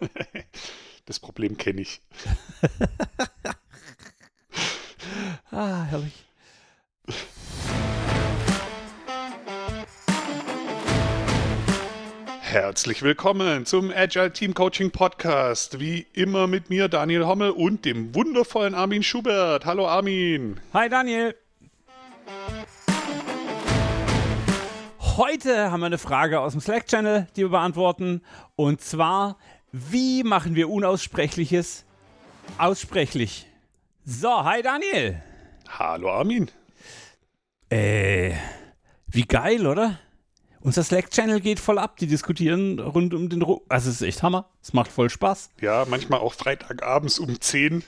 Das Problem kenne ich. ah, herrlich. Herzlich willkommen zum Agile Team Coaching Podcast. Wie immer mit mir, Daniel Hommel und dem wundervollen Armin Schubert. Hallo Armin. Hi Daniel. Heute haben wir eine Frage aus dem Slack-Channel, die wir beantworten. Und zwar, wie machen wir Unaussprechliches aussprechlich? So, hi Daniel. Hallo Armin. Äh, wie geil, oder? Unser Slack-Channel geht voll ab. Die diskutieren rund um den. Ru also, es ist echt Hammer. Es macht voll Spaß. Ja, manchmal auch Freitagabends um 10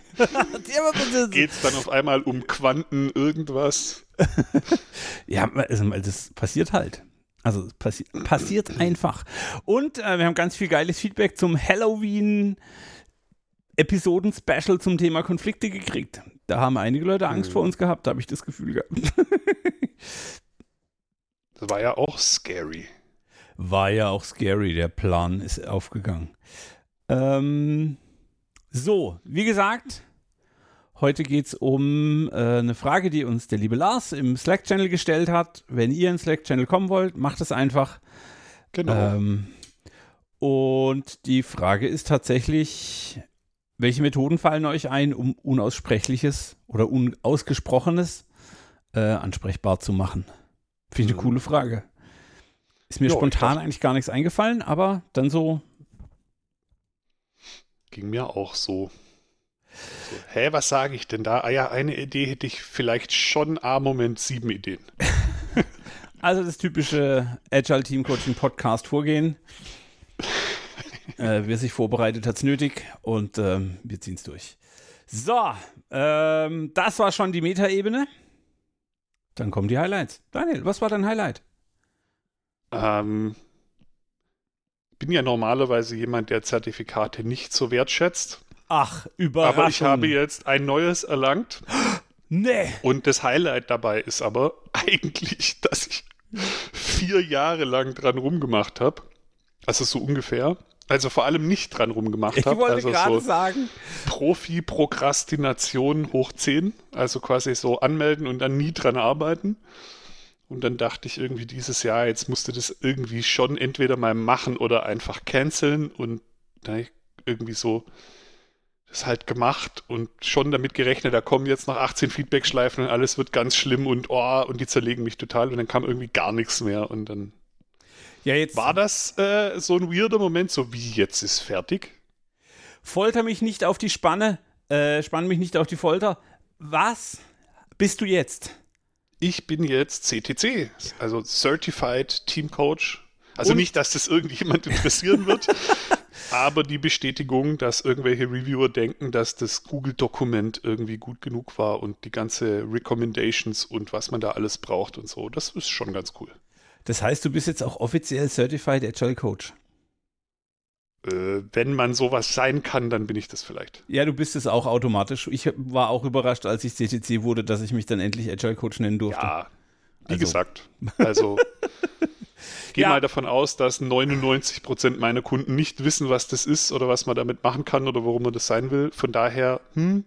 geht es dann auf einmal um Quanten irgendwas. ja, also, das passiert halt. Also, es passi passiert einfach. Und äh, wir haben ganz viel geiles Feedback zum Halloween. Episoden-Special zum Thema Konflikte gekriegt. Da haben einige Leute Angst mhm. vor uns gehabt, da habe ich das Gefühl gehabt. Das war ja auch scary. War ja auch scary. Der Plan ist aufgegangen. Ähm, so, wie gesagt, heute geht es um äh, eine Frage, die uns der liebe Lars im Slack-Channel gestellt hat. Wenn ihr in den Slack-Channel kommen wollt, macht es einfach. Genau. Ähm, und die Frage ist tatsächlich, welche Methoden fallen euch ein, um Unaussprechliches oder Unausgesprochenes äh, ansprechbar zu machen? Finde ich eine mhm. coole Frage. Ist mir jo, spontan eigentlich gar nichts eingefallen, aber dann so. Ging mir auch so. So hä, was sage ich denn da? Ah ja, eine Idee hätte ich vielleicht schon. Ah, Moment, sieben Ideen. also das typische Agile Team Coaching Podcast Vorgehen. äh, wer sich vorbereitet, hat es nötig und ähm, wir ziehen es durch. So, ähm, das war schon die Metaebene. Dann kommen die Highlights. Daniel, was war dein Highlight? Ähm, bin ja normalerweise jemand, der Zertifikate nicht so wertschätzt. Ach, Überraschung. Aber ich habe jetzt ein neues erlangt. Nee. Und das Highlight dabei ist aber eigentlich, dass ich vier Jahre lang dran rumgemacht habe. Also so ungefähr also vor allem nicht dran rumgemacht habe. Ich wollte also gerade so sagen. Profi-Prokrastination hoch 10. Also quasi so anmelden und dann nie dran arbeiten. Und dann dachte ich irgendwie dieses Jahr, jetzt musste das irgendwie schon entweder mal machen oder einfach canceln. Und da irgendwie so das halt gemacht und schon damit gerechnet, da kommen jetzt noch 18 Feedback-Schleifen und alles wird ganz schlimm und oh, und die zerlegen mich total und dann kam irgendwie gar nichts mehr und dann ja, jetzt War das äh, so ein weirder Moment, so wie jetzt ist fertig? Folter mich nicht auf die Spanne, äh, spann mich nicht auf die Folter. Was bist du jetzt? Ich bin jetzt CTC, also Certified Team Coach. Also Und? nicht, dass das irgendjemand interessieren wird, aber die Bestätigung, dass irgendwelche Reviewer denken, dass das Google-Dokument irgendwie gut genug war und die ganze Recommendations und was man da alles braucht und so, das ist schon ganz cool. Das heißt, du bist jetzt auch offiziell Certified Agile Coach. Äh, wenn man sowas sein kann, dann bin ich das vielleicht. Ja, du bist es auch automatisch. Ich war auch überrascht, als ich CTC wurde, dass ich mich dann endlich Agile Coach nennen durfte. Ja, wie also. gesagt. Also gehe ja. mal davon aus, dass 99 Prozent meiner Kunden nicht wissen, was das ist oder was man damit machen kann oder warum man das sein will. Von daher, hm,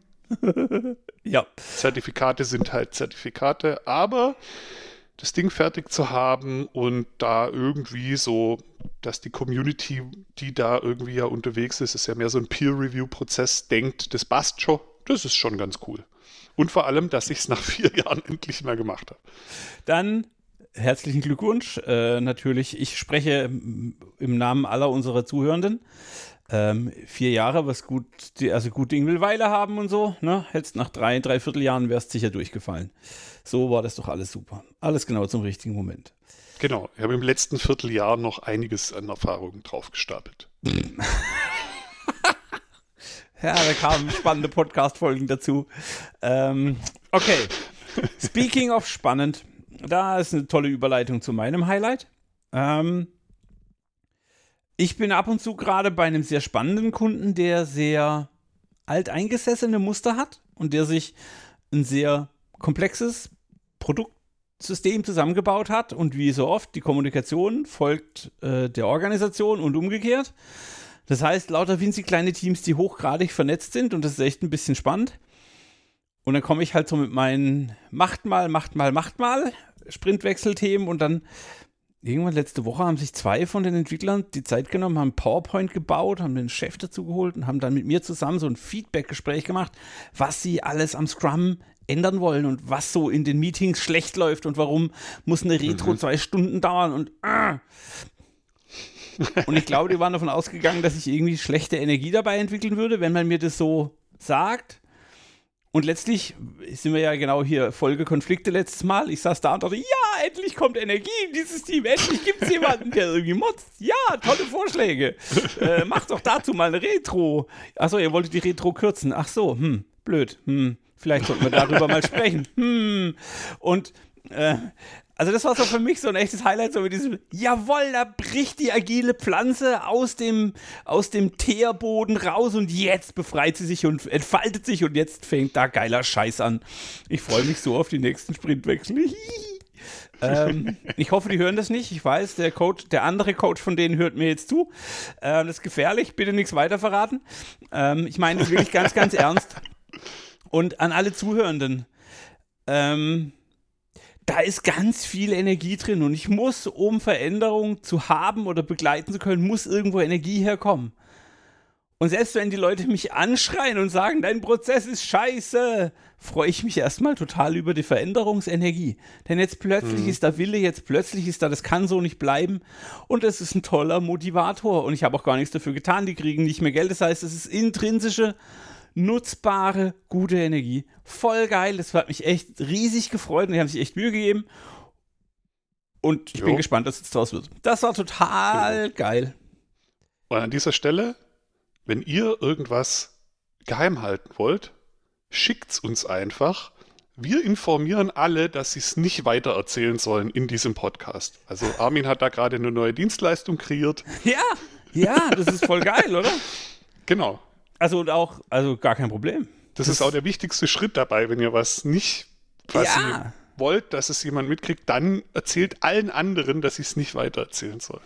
ja. Zertifikate sind halt Zertifikate, aber das Ding fertig zu haben und da irgendwie so, dass die Community, die da irgendwie ja unterwegs ist, ist ja mehr so ein Peer-Review-Prozess, denkt, das passt schon, das ist schon ganz cool. Und vor allem, dass ich es nach vier Jahren endlich mal gemacht habe. Dann herzlichen Glückwunsch. Äh, natürlich, ich spreche im Namen aller unserer Zuhörenden. Ähm, vier Jahre, was gut, also gut Ding will Weile haben und so, ne? Hättest nach drei, dreiviertel Jahren wärst sicher durchgefallen. So war das doch alles super. Alles genau zum richtigen Moment. Genau, ich habe im letzten Vierteljahr noch einiges an Erfahrungen draufgestapelt. ja, da kamen spannende Podcast-Folgen dazu. Ähm, okay, speaking of spannend, da ist eine tolle Überleitung zu meinem Highlight. Ähm, ich bin ab und zu gerade bei einem sehr spannenden Kunden, der sehr alteingesessene Muster hat und der sich ein sehr komplexes Produktsystem zusammengebaut hat und wie so oft, die Kommunikation folgt äh, der Organisation und umgekehrt. Das heißt, lauter winzig kleine Teams, die hochgradig vernetzt sind und das ist echt ein bisschen spannend. Und dann komme ich halt so mit meinen Macht mal, Macht mal, Macht mal Sprintwechselthemen und dann irgendwann letzte Woche haben sich zwei von den Entwicklern die Zeit genommen, haben PowerPoint gebaut, haben den Chef dazu geholt und haben dann mit mir zusammen so ein Feedback-Gespräch gemacht, was sie alles am Scrum ändern wollen und was so in den Meetings schlecht läuft und warum muss eine Retro mhm. zwei Stunden dauern und äh. und ich glaube, die waren davon ausgegangen, dass ich irgendwie schlechte Energie dabei entwickeln würde, wenn man mir das so sagt. Und letztlich sind wir ja genau hier Folge Konflikte letztes Mal. Ich saß da und dachte, ja, endlich kommt Energie in dieses Team. Endlich gibt es jemanden, der irgendwie motzt. Ja, tolle Vorschläge. Äh, macht doch dazu mal eine Retro. Achso, ihr wolltet die Retro kürzen. Ach so, hm, blöd. Hm, vielleicht sollten wir darüber mal sprechen. Hm. Und äh, also das war so für mich so ein echtes Highlight, so mit diesem, jawoll, da bricht die agile Pflanze aus dem, aus dem Teerboden raus und jetzt befreit sie sich und entfaltet sich und jetzt fängt da geiler Scheiß an. Ich freue mich so auf die nächsten Sprintwechsel. ähm, ich hoffe, die hören das nicht. Ich weiß, der Coach, der andere Coach von denen hört mir jetzt zu. Ähm, das ist gefährlich, bitte nichts weiter verraten. Ähm, ich meine das wirklich ganz, ganz ernst. Und an alle Zuhörenden. Ähm, da ist ganz viel Energie drin und ich muss, um Veränderung zu haben oder begleiten zu können, muss irgendwo Energie herkommen. Und selbst wenn die Leute mich anschreien und sagen, dein Prozess ist scheiße, freue ich mich erstmal total über die Veränderungsenergie. Denn jetzt plötzlich mhm. ist da Wille, jetzt plötzlich ist da, das kann so nicht bleiben. Und es ist ein toller Motivator. Und ich habe auch gar nichts dafür getan. Die kriegen nicht mehr Geld. Das heißt, es ist intrinsische nutzbare, gute Energie. Voll geil. Das hat mich echt riesig gefreut und die haben sich echt Mühe gegeben. Und ich jo. bin gespannt, was jetzt draus wird. Das war total genau. geil. Und an dieser Stelle, wenn ihr irgendwas geheim halten wollt, schickt's uns einfach. Wir informieren alle, dass sie es nicht weiter erzählen sollen in diesem Podcast. Also Armin hat da gerade eine neue Dienstleistung kreiert. Ja, ja, das ist voll geil, oder? Genau. Also auch, also gar kein Problem. Das, das ist auch der wichtigste Schritt dabei, wenn ihr was nicht quasi ja. wollt, dass es jemand mitkriegt, dann erzählt allen anderen, dass sie es nicht weiter erzählen sollen.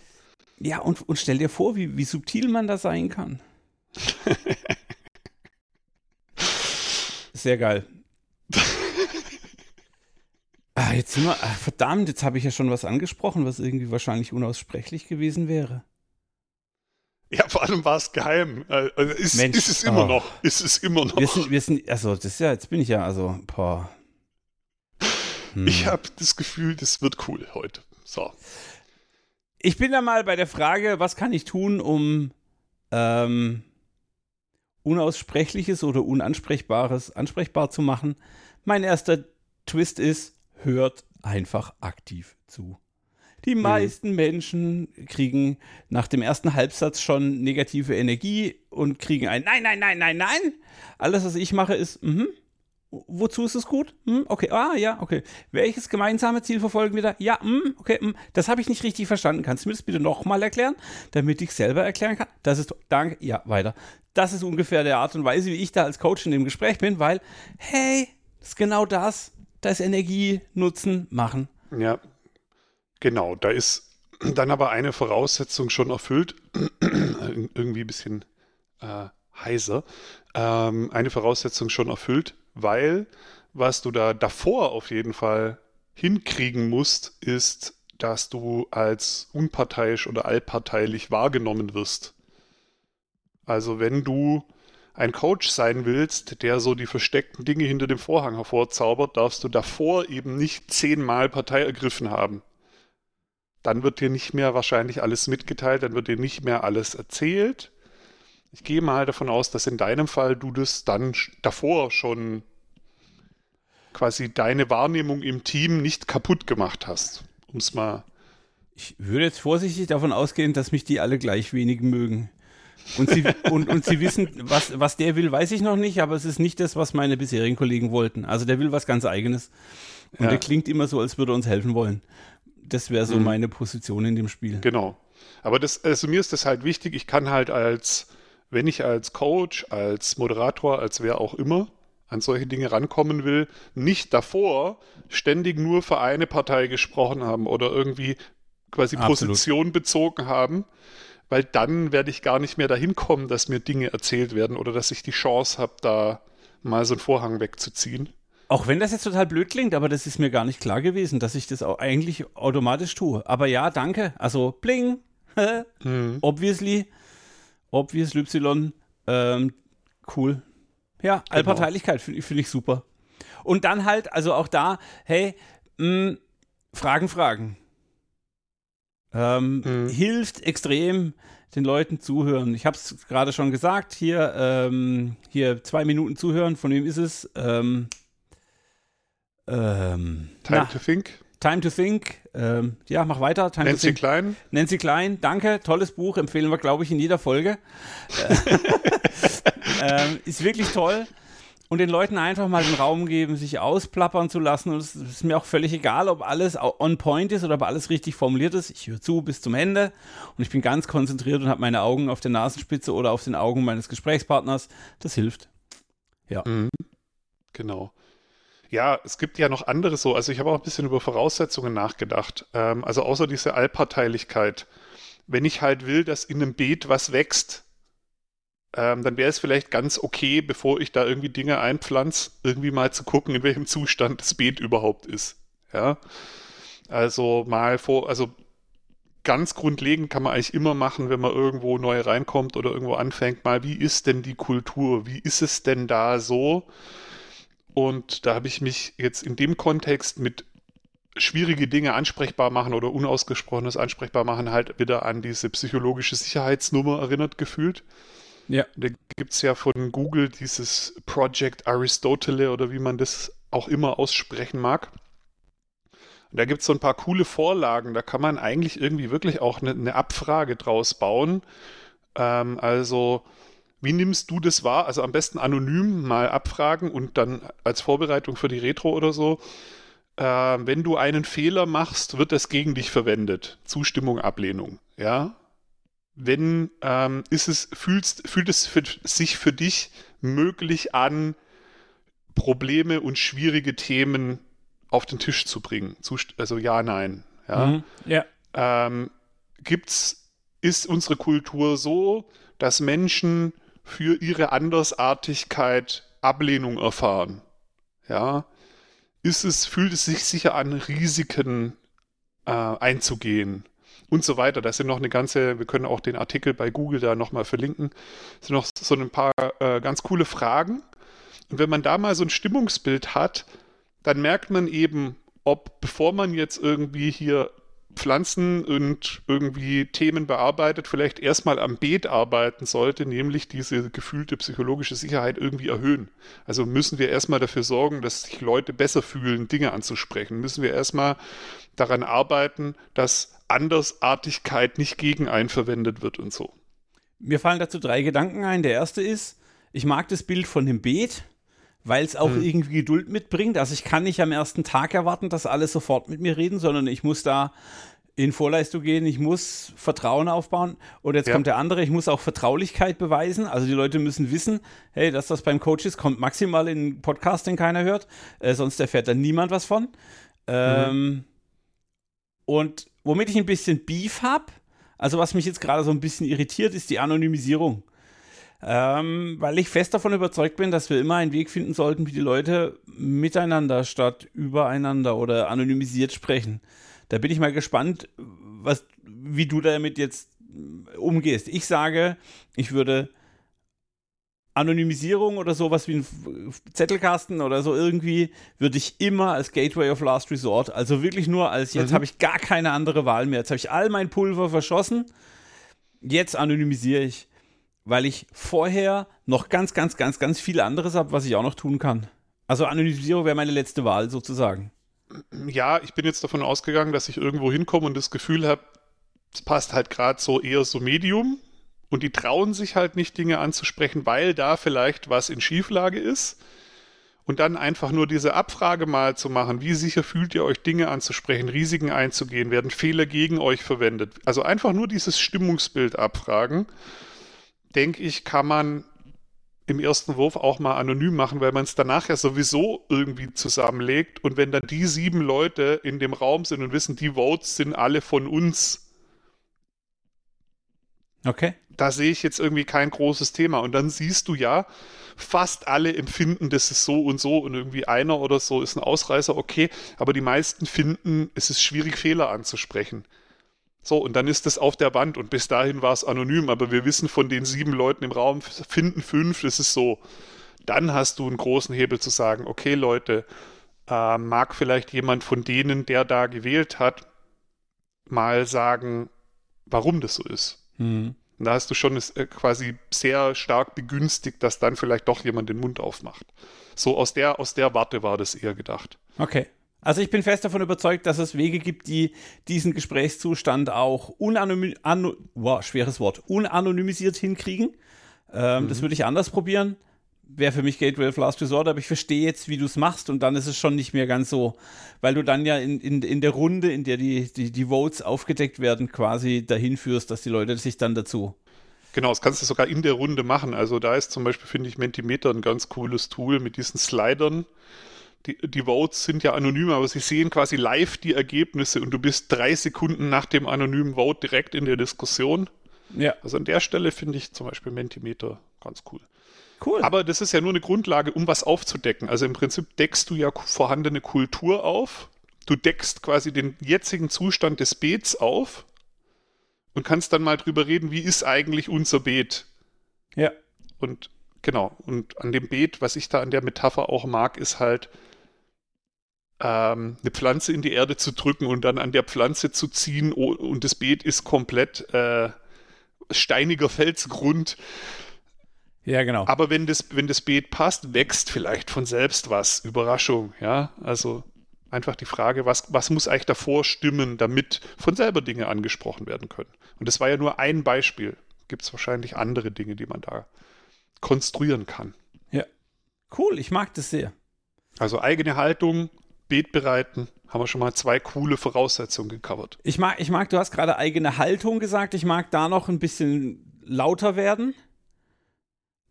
Ja, und, und stell dir vor, wie, wie subtil man da sein kann. Sehr geil. ah, jetzt sind wir, ah, verdammt, jetzt habe ich ja schon was angesprochen, was irgendwie wahrscheinlich unaussprechlich gewesen wäre. Ja, vor allem war es geheim. Äh, also ist, Mensch, ist es immer oh. noch. Ist es immer noch. Wir sind, wir sind, also das ist ja, jetzt bin ich ja, also, boah. Hm. Ich habe das Gefühl, das wird cool heute. So. Ich bin da mal bei der Frage, was kann ich tun, um ähm, Unaussprechliches oder Unansprechbares ansprechbar zu machen. Mein erster Twist ist, hört einfach aktiv zu. Die mhm. meisten mhm. Menschen kriegen nach dem ersten Halbsatz schon negative Energie und kriegen ein Nein, nein, nein, nein, nein. Alles, was ich mache, ist, mhm. Wozu ist es gut? Hm, okay, ah, ja, okay. Welches gemeinsame Ziel verfolgen wir da? Ja, hm, okay, hm. das habe ich nicht richtig verstanden. Kannst du mir das bitte nochmal erklären, damit ich selber erklären kann? Das ist, danke, ja, weiter. Das ist ungefähr der Art und Weise, wie ich da als Coach in dem Gespräch bin, weil, hey, das ist genau das. Da ist Energie, Nutzen, machen. Ja, Genau, da ist dann aber eine Voraussetzung schon erfüllt, irgendwie ein bisschen äh, heiser, ähm, eine Voraussetzung schon erfüllt, weil was du da davor auf jeden Fall hinkriegen musst, ist, dass du als unparteiisch oder allparteilich wahrgenommen wirst. Also wenn du ein Coach sein willst, der so die versteckten Dinge hinter dem Vorhang hervorzaubert, darfst du davor eben nicht zehnmal Partei ergriffen haben dann wird dir nicht mehr wahrscheinlich alles mitgeteilt, dann wird dir nicht mehr alles erzählt. Ich gehe mal davon aus, dass in deinem Fall du das dann davor schon quasi deine Wahrnehmung im Team nicht kaputt gemacht hast, um es mal. Ich würde jetzt vorsichtig davon ausgehen, dass mich die alle gleich wenig mögen. Und sie, und, und sie wissen, was, was der will, weiß ich noch nicht, aber es ist nicht das, was meine bisherigen Kollegen wollten. Also der will was ganz Eigenes. Und ja. der klingt immer so, als würde er uns helfen wollen. Das wäre so mhm. meine Position in dem Spiel. Genau. Aber das, also mir ist das halt wichtig, ich kann halt als, wenn ich als Coach, als Moderator, als wer auch immer an solche Dinge rankommen will, nicht davor ständig nur für eine Partei gesprochen haben oder irgendwie quasi Absolut. Position bezogen haben, weil dann werde ich gar nicht mehr dahin kommen, dass mir Dinge erzählt werden oder dass ich die Chance habe, da mal so einen Vorhang wegzuziehen. Auch wenn das jetzt total blöd klingt, aber das ist mir gar nicht klar gewesen, dass ich das auch eigentlich automatisch tue. Aber ja, danke. Also bling, hm. obviously, obviously Y, ähm, cool. Ja, genau. Allparteilichkeit finde find ich super. Und dann halt, also auch da, hey, mh, hm, Fragen, Fragen. Ähm, hm. Hilft extrem den Leuten zuhören. Ich habe es gerade schon gesagt, hier, ähm, hier zwei Minuten zuhören, von wem ist es? Ähm, ähm, Time na, to Think. Time to Think. Ähm, ja, mach weiter. Time Nancy Klein. Nancy Klein, danke. Tolles Buch, empfehlen wir, glaube ich, in jeder Folge. ähm, ist wirklich toll und den Leuten einfach mal den Raum geben, sich ausplappern zu lassen. Und es ist mir auch völlig egal, ob alles on point ist oder ob alles richtig formuliert ist. Ich höre zu bis zum Ende und ich bin ganz konzentriert und habe meine Augen auf der Nasenspitze oder auf den Augen meines Gesprächspartners. Das hilft. Ja. Mhm. Genau. Ja, es gibt ja noch andere so. Also ich habe auch ein bisschen über Voraussetzungen nachgedacht. Ähm, also außer diese Allparteilichkeit. Wenn ich halt will, dass in einem Beet was wächst, ähm, dann wäre es vielleicht ganz okay, bevor ich da irgendwie Dinge einpflanze, irgendwie mal zu gucken, in welchem Zustand das Beet überhaupt ist. Ja. Also mal vor, also ganz grundlegend kann man eigentlich immer machen, wenn man irgendwo neu reinkommt oder irgendwo anfängt, mal, wie ist denn die Kultur? Wie ist es denn da so? Und da habe ich mich jetzt in dem Kontext mit schwierige Dinge ansprechbar machen oder unausgesprochenes ansprechbar machen halt wieder an diese psychologische Sicherheitsnummer erinnert gefühlt. Ja. Da gibt es ja von Google dieses Project Aristotele oder wie man das auch immer aussprechen mag. Und da gibt es so ein paar coole Vorlagen. Da kann man eigentlich irgendwie wirklich auch eine, eine Abfrage draus bauen. Ähm, also, wie nimmst du das wahr? Also am besten anonym mal abfragen und dann als Vorbereitung für die Retro oder so. Äh, wenn du einen Fehler machst, wird das gegen dich verwendet. Zustimmung, Ablehnung. Ja, wenn ähm, ist es, fühlst, fühlt es für, sich für dich möglich an, Probleme und schwierige Themen auf den Tisch zu bringen? Also ja, nein. Ja. Mhm, ja. Ähm, gibt's, ist unsere Kultur so, dass Menschen für ihre Andersartigkeit Ablehnung erfahren? Ja. Ist es, fühlt es sich sicher an, Risiken äh, einzugehen? und so weiter. Da sind noch eine ganze, wir können auch den Artikel bei Google da nochmal verlinken. Sind noch so ein paar äh, ganz coole Fragen. Und wenn man da mal so ein Stimmungsbild hat, dann merkt man eben, ob bevor man jetzt irgendwie hier Pflanzen und irgendwie Themen bearbeitet, vielleicht erstmal am Beet arbeiten sollte, nämlich diese gefühlte psychologische Sicherheit irgendwie erhöhen. Also müssen wir erstmal dafür sorgen, dass sich Leute besser fühlen, Dinge anzusprechen. Müssen wir erstmal daran arbeiten, dass Andersartigkeit nicht gegen einen verwendet wird und so. Mir fallen dazu drei Gedanken ein. Der erste ist, ich mag das Bild von dem Beet, weil es auch hm. irgendwie Geduld mitbringt. Also ich kann nicht am ersten Tag erwarten, dass alle sofort mit mir reden, sondern ich muss da in Vorleistung gehen, ich muss Vertrauen aufbauen. Und jetzt ja. kommt der andere, ich muss auch Vertraulichkeit beweisen. Also die Leute müssen wissen, hey, dass das beim Coach ist, kommt maximal in einen Podcast, den keiner hört. Äh, sonst erfährt dann niemand was von. Ähm, mhm. Und womit ich ein bisschen Beef habe, also was mich jetzt gerade so ein bisschen irritiert, ist die Anonymisierung. Ähm, weil ich fest davon überzeugt bin, dass wir immer einen Weg finden sollten, wie die Leute miteinander statt übereinander oder anonymisiert sprechen. Da bin ich mal gespannt, was, wie du damit jetzt umgehst. Ich sage, ich würde Anonymisierung oder sowas wie ein Zettelkasten oder so irgendwie, würde ich immer als Gateway of Last Resort, also wirklich nur als, jetzt mhm. habe ich gar keine andere Wahl mehr. Jetzt habe ich all mein Pulver verschossen. Jetzt anonymisiere ich, weil ich vorher noch ganz, ganz, ganz, ganz viel anderes habe, was ich auch noch tun kann. Also Anonymisierung wäre meine letzte Wahl sozusagen. Ja, ich bin jetzt davon ausgegangen, dass ich irgendwo hinkomme und das Gefühl habe, es passt halt gerade so eher so Medium und die trauen sich halt nicht, Dinge anzusprechen, weil da vielleicht was in Schieflage ist. Und dann einfach nur diese Abfrage mal zu machen, wie sicher fühlt ihr euch, Dinge anzusprechen, Risiken einzugehen, werden Fehler gegen euch verwendet. Also einfach nur dieses Stimmungsbild abfragen, denke ich, kann man im ersten Wurf auch mal anonym machen, weil man es danach ja sowieso irgendwie zusammenlegt. Und wenn dann die sieben Leute in dem Raum sind und wissen, die Votes sind alle von uns, Okay. Da sehe ich jetzt irgendwie kein großes Thema. Und dann siehst du ja, fast alle empfinden, das ist so und so und irgendwie einer oder so ist ein Ausreißer, okay, aber die meisten finden, es ist schwierig, Fehler anzusprechen. So, und dann ist das auf der Wand und bis dahin war es anonym, aber wir wissen von den sieben Leuten im Raum, finden fünf, das ist so. Dann hast du einen großen Hebel zu sagen, okay Leute, äh, mag vielleicht jemand von denen, der da gewählt hat, mal sagen, warum das so ist. Mhm. Und da hast du schon es äh, quasi sehr stark begünstigt, dass dann vielleicht doch jemand den Mund aufmacht. So aus der, aus der Warte war das eher gedacht. Okay. Also ich bin fest davon überzeugt, dass es Wege gibt, die diesen Gesprächszustand auch unanonym, wow, schweres Wort, unanonymisiert hinkriegen. Ähm, mhm. Das würde ich anders probieren wäre für mich Gateway of Last Resort, aber ich verstehe jetzt, wie du es machst und dann ist es schon nicht mehr ganz so, weil du dann ja in, in, in der Runde, in der die, die, die Votes aufgedeckt werden, quasi dahin führst, dass die Leute sich dann dazu. Genau, das kannst du sogar in der Runde machen. Also da ist zum Beispiel, finde ich, Mentimeter ein ganz cooles Tool mit diesen Slidern. Die, die Votes sind ja anonym, aber sie sehen quasi live die Ergebnisse und du bist drei Sekunden nach dem anonymen Vote direkt in der Diskussion. Ja. Also an der Stelle finde ich zum Beispiel Mentimeter ganz cool. Cool. Aber das ist ja nur eine Grundlage, um was aufzudecken. Also im Prinzip deckst du ja vorhandene Kultur auf. Du deckst quasi den jetzigen Zustand des Beets auf und kannst dann mal drüber reden, wie ist eigentlich unser Beet? Ja. Und genau, und an dem Beet, was ich da an der Metapher auch mag, ist halt ähm, eine Pflanze in die Erde zu drücken und dann an der Pflanze zu ziehen und das Beet ist komplett äh, steiniger Felsgrund ja, genau. Aber wenn das, wenn das Beet passt, wächst vielleicht von selbst was. Überraschung, ja. Also einfach die Frage, was, was muss eigentlich davor stimmen, damit von selber Dinge angesprochen werden können. Und das war ja nur ein Beispiel. Gibt es wahrscheinlich andere Dinge, die man da konstruieren kann. Ja. Cool, ich mag das sehr. Also eigene Haltung, Beet bereiten, haben wir schon mal zwei coole Voraussetzungen gecovert. Ich mag, ich mag, du hast gerade eigene Haltung gesagt, ich mag da noch ein bisschen lauter werden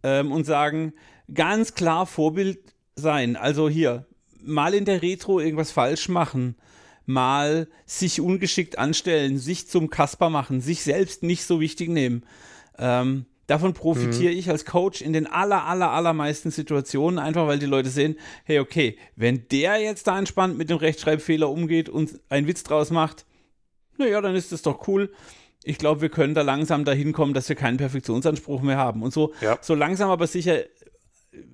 ähm, und sagen, ganz klar Vorbild sein. Also hier, mal in der Retro irgendwas falsch machen, mal sich ungeschickt anstellen, sich zum Kasper machen, sich selbst nicht so wichtig nehmen. Ähm, davon profitiere mhm. ich als Coach in den aller, aller, allermeisten Situationen, einfach weil die Leute sehen, hey, okay, wenn der jetzt da entspannt mit dem Rechtschreibfehler umgeht und einen Witz draus macht, naja, dann ist das doch cool ich glaube, wir können da langsam dahin kommen, dass wir keinen Perfektionsanspruch mehr haben. Und so, ja. so langsam aber sicher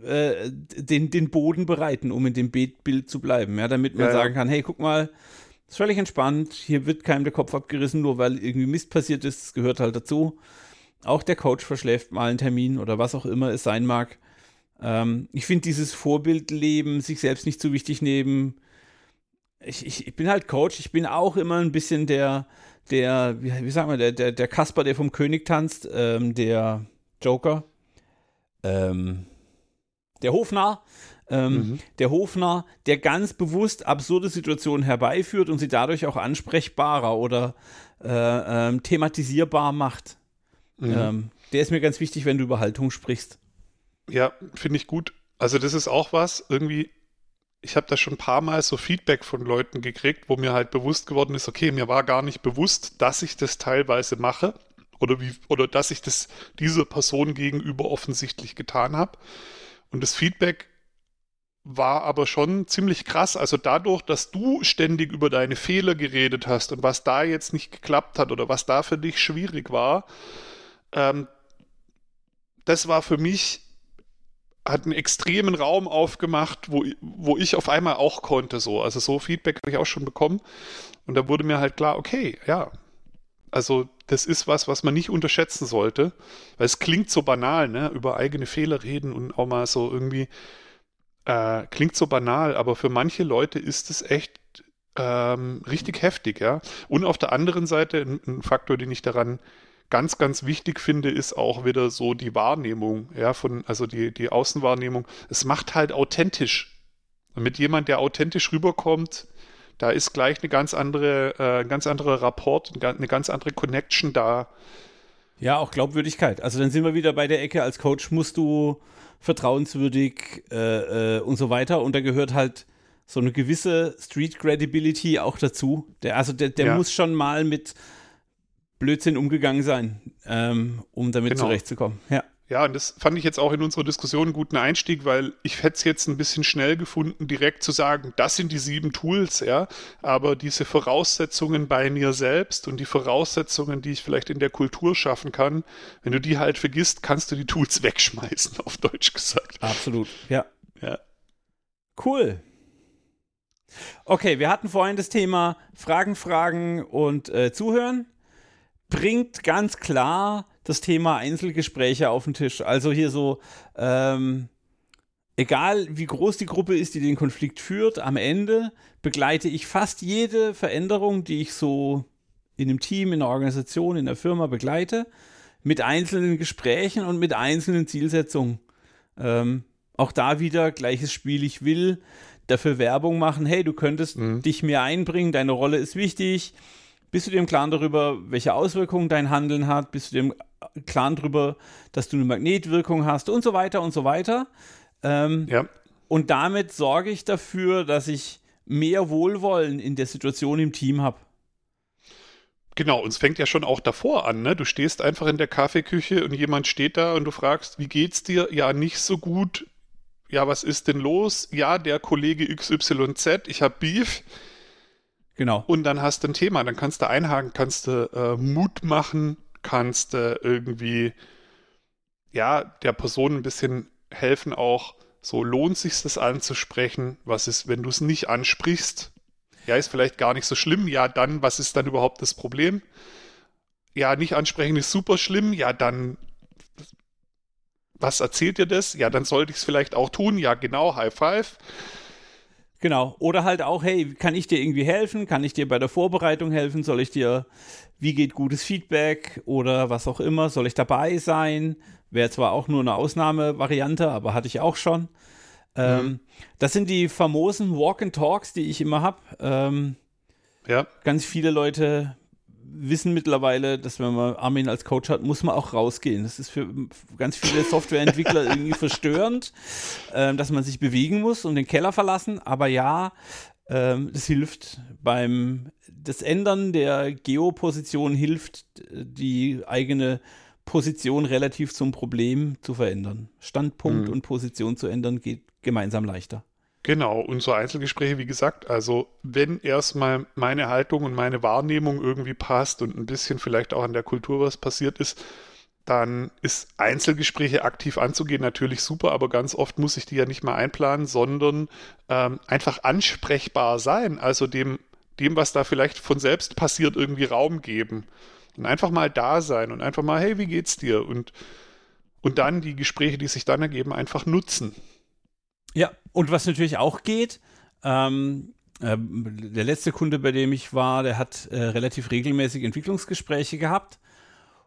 äh, den, den Boden bereiten, um in dem Bild zu bleiben, ja, damit man ja, sagen kann, hey, guck mal, ist völlig entspannt, hier wird keinem der Kopf abgerissen, nur weil irgendwie Mist passiert ist, das gehört halt dazu. Auch der Coach verschläft mal einen Termin oder was auch immer es sein mag. Ähm, ich finde dieses Vorbildleben, sich selbst nicht zu wichtig nehmen, ich, ich, ich bin halt Coach, ich bin auch immer ein bisschen der, der, wie, wie sagen wir, der, der, der Kasper, der vom König tanzt, ähm, der Joker, ähm, der Hofnarr, ähm, mhm. der Hofnarr, der ganz bewusst absurde Situationen herbeiführt und sie dadurch auch ansprechbarer oder äh, ähm, thematisierbar macht. Mhm. Ähm, der ist mir ganz wichtig, wenn du über Haltung sprichst. Ja, finde ich gut. Also das ist auch was, irgendwie ich habe da schon ein paar Mal so Feedback von Leuten gekriegt, wo mir halt bewusst geworden ist, okay, mir war gar nicht bewusst, dass ich das teilweise mache oder wie oder dass ich das dieser Person gegenüber offensichtlich getan habe. Und das Feedback war aber schon ziemlich krass. Also dadurch, dass du ständig über deine Fehler geredet hast und was da jetzt nicht geklappt hat oder was da für dich schwierig war, ähm, das war für mich hat einen extremen Raum aufgemacht, wo, wo ich auf einmal auch konnte so. Also so Feedback habe ich auch schon bekommen. Und da wurde mir halt klar, okay, ja. Also das ist was, was man nicht unterschätzen sollte. Weil es klingt so banal, ne? Über eigene Fehler reden und auch mal so irgendwie äh, klingt so banal, aber für manche Leute ist es echt ähm, richtig heftig, ja. Und auf der anderen Seite ein, ein Faktor, den ich daran ganz, ganz wichtig finde, ist auch wieder so die Wahrnehmung, ja, von, also die, die Außenwahrnehmung. Es macht halt authentisch. Und mit jemand, der authentisch rüberkommt, da ist gleich eine ganz andere, äh, ein ganz anderer Rapport, eine ganz andere Connection da. Ja, auch Glaubwürdigkeit. Also dann sind wir wieder bei der Ecke, als Coach musst du vertrauenswürdig äh, äh, und so weiter. Und da gehört halt so eine gewisse Street Credibility auch dazu. Der, also der, der ja. muss schon mal mit Blödsinn umgegangen sein, ähm, um damit genau. zurechtzukommen. Ja. Ja, und das fand ich jetzt auch in unserer Diskussion einen guten Einstieg, weil ich hätte es jetzt ein bisschen schnell gefunden, direkt zu sagen, das sind die sieben Tools, ja, aber diese Voraussetzungen bei mir selbst und die Voraussetzungen, die ich vielleicht in der Kultur schaffen kann, wenn du die halt vergisst, kannst du die Tools wegschmeißen, auf Deutsch gesagt. Absolut, ja. Ja. Cool. Okay, wir hatten vorhin das Thema Fragen, Fragen und äh, Zuhören. Bringt ganz klar das Thema Einzelgespräche auf den Tisch. Also hier so, ähm, egal wie groß die Gruppe ist, die den Konflikt führt, am Ende begleite ich fast jede Veränderung, die ich so in einem Team, in einer Organisation, in der Firma begleite, mit einzelnen Gesprächen und mit einzelnen Zielsetzungen. Ähm, auch da wieder gleiches Spiel. Ich will dafür Werbung machen. Hey, du könntest mhm. dich mehr einbringen, deine Rolle ist wichtig. Bist du dir im Klaren darüber, welche Auswirkungen dein Handeln hat? Bist du dir im Klaren darüber, dass du eine Magnetwirkung hast und so weiter und so weiter? Ähm, ja. Und damit sorge ich dafür, dass ich mehr Wohlwollen in der Situation im Team habe. Genau, und es fängt ja schon auch davor an, ne? Du stehst einfach in der Kaffeeküche und jemand steht da und du fragst, wie geht's dir? Ja, nicht so gut. Ja, was ist denn los? Ja, der Kollege XYZ, ich habe Beef. Genau. Und dann hast du ein Thema, dann kannst du einhaken, kannst du äh, Mut machen, kannst du irgendwie, ja, der Person ein bisschen helfen auch, so lohnt sich das anzusprechen, was ist, wenn du es nicht ansprichst, ja, ist vielleicht gar nicht so schlimm, ja, dann, was ist dann überhaupt das Problem? Ja, nicht ansprechen ist super schlimm, ja, dann, was erzählt dir das? Ja, dann sollte ich es vielleicht auch tun, ja, genau, High Five. Genau. Oder halt auch, hey, kann ich dir irgendwie helfen? Kann ich dir bei der Vorbereitung helfen? Soll ich dir, wie geht gutes Feedback oder was auch immer? Soll ich dabei sein? Wäre zwar auch nur eine Ausnahmevariante, aber hatte ich auch schon. Ähm, mhm. Das sind die famosen Walk and Talks, die ich immer habe. Ähm, ja. Ganz viele Leute wissen mittlerweile, dass wenn man Armin als Coach hat, muss man auch rausgehen. Das ist für ganz viele Softwareentwickler irgendwie verstörend, äh, dass man sich bewegen muss und den Keller verlassen. Aber ja, äh, das hilft beim das Ändern der Geoposition hilft, die eigene Position relativ zum Problem zu verändern. Standpunkt mhm. und Position zu ändern geht gemeinsam leichter. Genau, und so Einzelgespräche, wie gesagt, also wenn erstmal meine Haltung und meine Wahrnehmung irgendwie passt und ein bisschen vielleicht auch an der Kultur was passiert ist, dann ist Einzelgespräche aktiv anzugehen natürlich super, aber ganz oft muss ich die ja nicht mal einplanen, sondern ähm, einfach ansprechbar sein, also dem, dem, was da vielleicht von selbst passiert, irgendwie Raum geben. Und einfach mal da sein und einfach mal, hey, wie geht's dir? Und, und dann die Gespräche, die sich dann ergeben, einfach nutzen. Ja, und was natürlich auch geht, ähm, äh, der letzte Kunde, bei dem ich war, der hat äh, relativ regelmäßig Entwicklungsgespräche gehabt.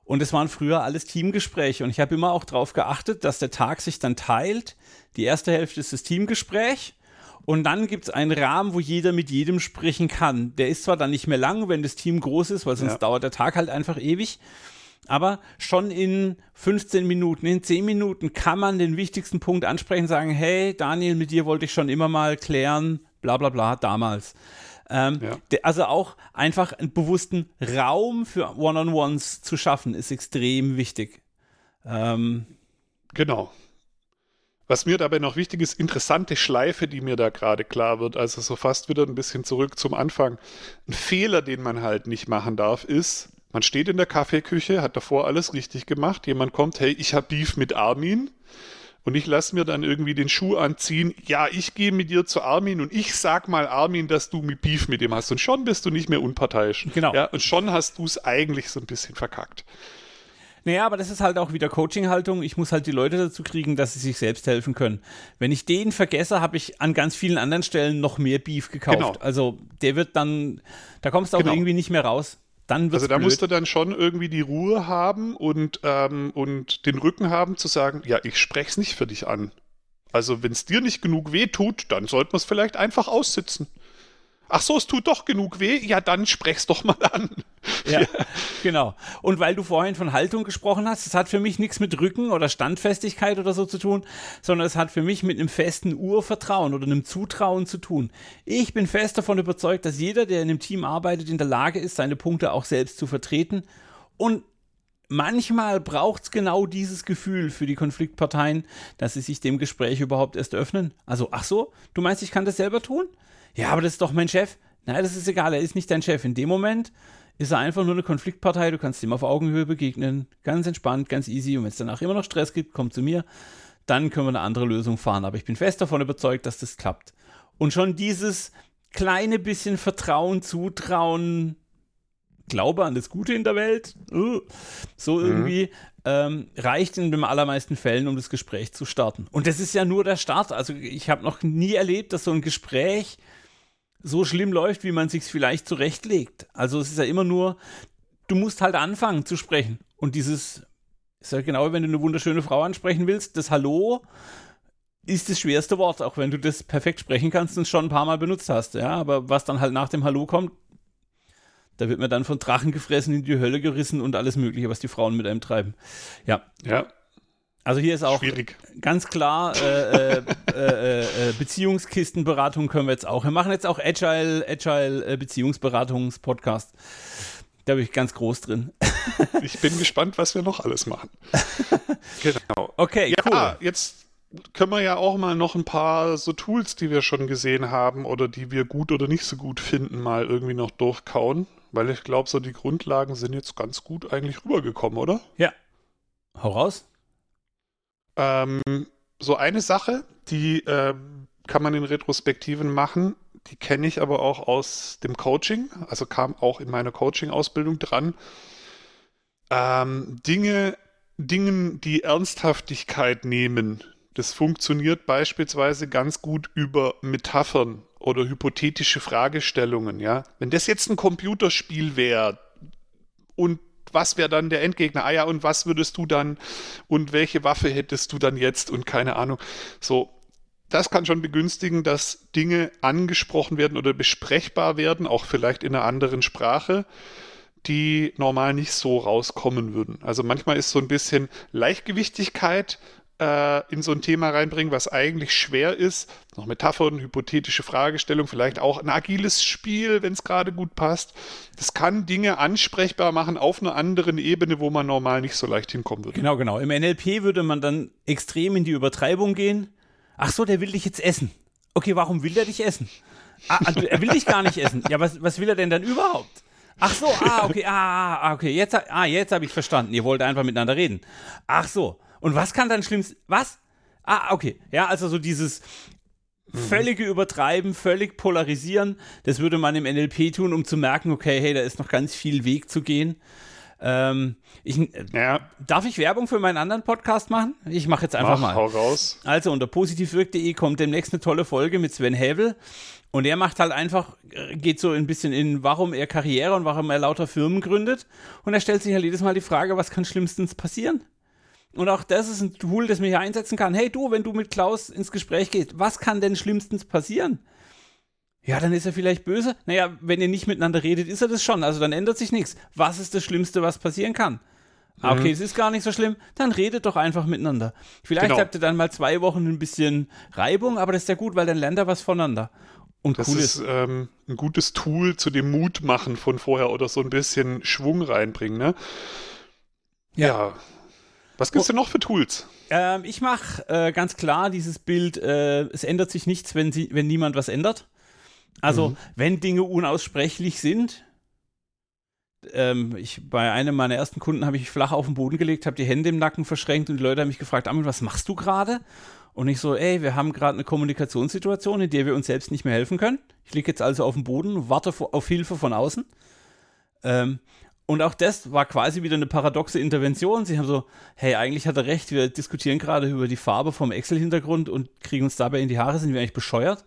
Und es waren früher alles Teamgespräche. Und ich habe immer auch darauf geachtet, dass der Tag sich dann teilt. Die erste Hälfte ist das Teamgespräch. Und dann gibt es einen Rahmen, wo jeder mit jedem sprechen kann. Der ist zwar dann nicht mehr lang, wenn das Team groß ist, weil sonst ja. dauert der Tag halt einfach ewig aber schon in 15 Minuten, in 10 Minuten kann man den wichtigsten Punkt ansprechen, sagen, hey Daniel, mit dir wollte ich schon immer mal klären, bla bla bla, damals. Ähm, ja. Also auch einfach einen bewussten Raum für One-on-Ones zu schaffen, ist extrem wichtig. Ähm, genau. Was mir dabei noch wichtig ist, interessante Schleife, die mir da gerade klar wird, also so fast wieder ein bisschen zurück zum Anfang. Ein Fehler, den man halt nicht machen darf, ist, man steht in der Kaffeeküche, hat davor alles richtig gemacht. Jemand kommt, hey, ich habe Beef mit Armin. Und ich lasse mir dann irgendwie den Schuh anziehen. Ja, ich gehe mit dir zu Armin und ich sag mal Armin, dass du mit Beef mit ihm hast. Und schon bist du nicht mehr unparteiisch. Genau. Ja, und schon hast du es eigentlich so ein bisschen verkackt. Naja, aber das ist halt auch wieder Coaching-Haltung. Ich muss halt die Leute dazu kriegen, dass sie sich selbst helfen können. Wenn ich den vergesse, habe ich an ganz vielen anderen Stellen noch mehr Beef gekauft. Genau. Also der wird dann, da kommst du auch genau. irgendwie nicht mehr raus dann Also da blöd. musst du dann schon irgendwie die Ruhe haben und, ähm, und den Rücken haben zu sagen, ja, ich spreche es nicht für dich an. Also wenn es dir nicht genug weh tut, dann sollte man es vielleicht einfach aussitzen. Ach so, es tut doch genug weh, ja, dann sprech's doch mal an. Ja, genau. Und weil du vorhin von Haltung gesprochen hast, es hat für mich nichts mit Rücken oder Standfestigkeit oder so zu tun, sondern es hat für mich mit einem festen Urvertrauen oder einem Zutrauen zu tun. Ich bin fest davon überzeugt, dass jeder, der in einem Team arbeitet, in der Lage ist, seine Punkte auch selbst zu vertreten Und manchmal braucht es genau dieses Gefühl für die Konfliktparteien, dass sie sich dem Gespräch überhaupt erst öffnen. Also, ach so, du meinst, ich kann das selber tun? Ja, aber das ist doch mein Chef. Nein, das ist egal, er ist nicht dein Chef. In dem Moment ist er einfach nur eine Konfliktpartei, du kannst ihm auf Augenhöhe begegnen, ganz entspannt, ganz easy. Und wenn es danach immer noch Stress gibt, komm zu mir, dann können wir eine andere Lösung fahren. Aber ich bin fest davon überzeugt, dass das klappt. Und schon dieses kleine bisschen Vertrauen, Zutrauen, Glaube an das Gute in der Welt, uh, so mhm. irgendwie, ähm, reicht in den allermeisten Fällen, um das Gespräch zu starten. Und das ist ja nur der Start. Also ich habe noch nie erlebt, dass so ein Gespräch so schlimm läuft, wie man sich vielleicht zurechtlegt. Also es ist ja immer nur, du musst halt anfangen zu sprechen. Und dieses, ist ja genau, wenn du eine wunderschöne Frau ansprechen willst, das Hallo ist das schwerste Wort, auch wenn du das perfekt sprechen kannst und es schon ein paar Mal benutzt hast. Ja, aber was dann halt nach dem Hallo kommt, da wird man dann von Drachen gefressen, in die Hölle gerissen und alles Mögliche, was die Frauen mit einem treiben. Ja. Ja. Also hier ist auch Schwierig. ganz klar äh, äh, äh, äh, Beziehungskistenberatung können wir jetzt auch. Wir machen jetzt auch Agile, Agile äh, Beziehungsberatungs-Podcast. Da bin ich ganz groß drin. ich bin gespannt, was wir noch alles machen. genau. Okay, ja, cool. Jetzt können wir ja auch mal noch ein paar so Tools, die wir schon gesehen haben oder die wir gut oder nicht so gut finden, mal irgendwie noch durchkauen. Weil ich glaube, so die Grundlagen sind jetzt ganz gut eigentlich rübergekommen, oder? Ja. Hau raus. Ähm, so eine Sache, die äh, kann man in Retrospektiven machen, die kenne ich aber auch aus dem Coaching, also kam auch in meiner Coaching-Ausbildung dran. Ähm, Dinge, Dingen, die Ernsthaftigkeit nehmen, das funktioniert beispielsweise ganz gut über Metaphern oder hypothetische Fragestellungen, ja. Wenn das jetzt ein Computerspiel wäre und was wäre dann der Endgegner? Ah ja, und was würdest du dann und welche Waffe hättest du dann jetzt und keine Ahnung. So, das kann schon begünstigen, dass Dinge angesprochen werden oder besprechbar werden, auch vielleicht in einer anderen Sprache, die normal nicht so rauskommen würden. Also manchmal ist so ein bisschen Leichtgewichtigkeit in so ein Thema reinbringen, was eigentlich schwer ist. Noch Metaphern, hypothetische Fragestellung, vielleicht auch ein agiles Spiel, wenn es gerade gut passt. Das kann Dinge ansprechbar machen auf einer anderen Ebene, wo man normal nicht so leicht hinkommen würde. Genau, genau. Im NLP würde man dann extrem in die Übertreibung gehen. Ach so, der will dich jetzt essen. Okay, warum will der dich essen? Ah, also, er will dich gar nicht essen. Ja, was, was will er denn dann überhaupt? Ach so, ah, okay, ah, ah okay, jetzt, ah, jetzt habe ich verstanden. Ihr wollt einfach miteinander reden. Ach so, und was kann dann schlimmst. Was? Ah, okay. Ja, also so dieses völlige Übertreiben, völlig polarisieren, das würde man im NLP tun, um zu merken, okay, hey, da ist noch ganz viel Weg zu gehen. Ähm, ich, ja. Darf ich Werbung für meinen anderen Podcast machen? Ich mache jetzt einfach Mach, mal. Hau raus. Also unter positivwirk.de kommt demnächst eine tolle Folge mit Sven Hävel. Und er macht halt einfach, äh, geht so ein bisschen in, warum er Karriere und warum er lauter Firmen gründet. Und er stellt sich halt jedes Mal die Frage, was kann schlimmstens passieren? Und auch das ist ein Tool, das hier einsetzen kann. Hey du, wenn du mit Klaus ins Gespräch gehst, was kann denn schlimmstens passieren? Ja, dann ist er vielleicht böse. Naja, wenn ihr nicht miteinander redet, ist er das schon. Also dann ändert sich nichts. Was ist das Schlimmste, was passieren kann? Ah, okay, mhm. es ist gar nicht so schlimm. Dann redet doch einfach miteinander. Vielleicht genau. habt ihr dann mal zwei Wochen ein bisschen Reibung, aber das ist ja gut, weil dann lernt er was voneinander. Und das cool ist, ist ähm, ein gutes Tool zu dem Mut machen von vorher oder so ein bisschen Schwung reinbringen, ne? ja. ja. Was gibt es denn noch für Tools? Ähm, ich mache äh, ganz klar dieses Bild, äh, es ändert sich nichts, wenn, sie, wenn niemand was ändert. Also, mhm. wenn Dinge unaussprechlich sind, ähm, ich, bei einem meiner ersten Kunden habe ich flach auf den Boden gelegt, habe die Hände im Nacken verschränkt und die Leute haben mich gefragt, Amel, was machst du gerade? Und ich so, ey, wir haben gerade eine Kommunikationssituation, in der wir uns selbst nicht mehr helfen können. Ich liege jetzt also auf dem Boden, warte auf Hilfe von außen. Ähm, und auch das war quasi wieder eine paradoxe Intervention. Sie haben so, hey, eigentlich hat er recht, wir diskutieren gerade über die Farbe vom Excel-Hintergrund und kriegen uns dabei in die Haare, sind wir eigentlich bescheuert.